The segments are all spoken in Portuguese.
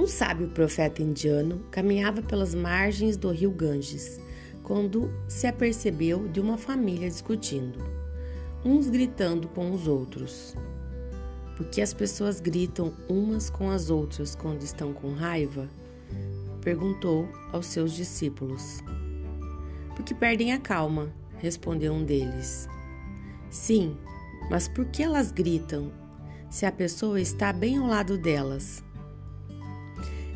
Um sábio profeta indiano caminhava pelas margens do rio Ganges quando se apercebeu de uma família discutindo, uns gritando com os outros. Por que as pessoas gritam umas com as outras quando estão com raiva? perguntou aos seus discípulos. Porque perdem a calma, respondeu um deles. Sim, mas por que elas gritam se a pessoa está bem ao lado delas?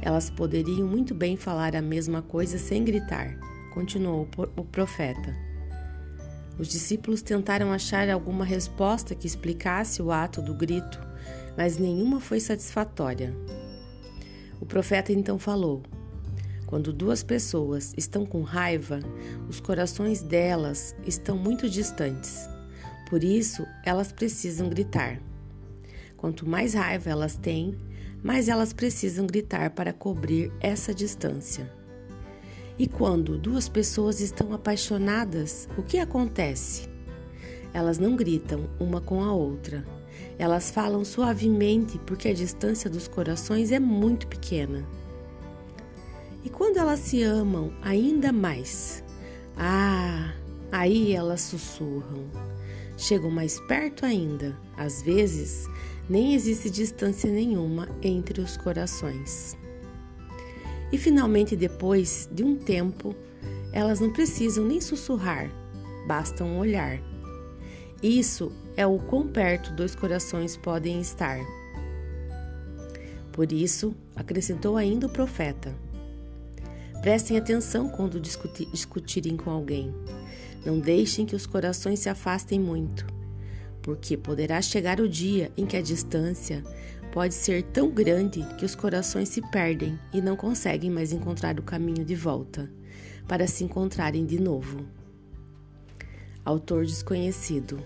Elas poderiam muito bem falar a mesma coisa sem gritar, continuou o profeta. Os discípulos tentaram achar alguma resposta que explicasse o ato do grito, mas nenhuma foi satisfatória. O profeta então falou: Quando duas pessoas estão com raiva, os corações delas estão muito distantes. Por isso, elas precisam gritar. Quanto mais raiva elas têm, mas elas precisam gritar para cobrir essa distância. E quando duas pessoas estão apaixonadas, o que acontece? Elas não gritam uma com a outra. Elas falam suavemente porque a distância dos corações é muito pequena. E quando elas se amam ainda mais, ah, aí elas sussurram. Chegam mais perto ainda, às vezes nem existe distância nenhuma entre os corações. E finalmente, depois de um tempo, elas não precisam nem sussurrar, basta um olhar. Isso é o quão perto dois corações podem estar. Por isso, acrescentou ainda o profeta: Prestem atenção quando discutirem com alguém. Não deixem que os corações se afastem muito porque poderá chegar o dia em que a distância pode ser tão grande que os corações se perdem e não conseguem mais encontrar o caminho de volta para se encontrarem de novo. Autor desconhecido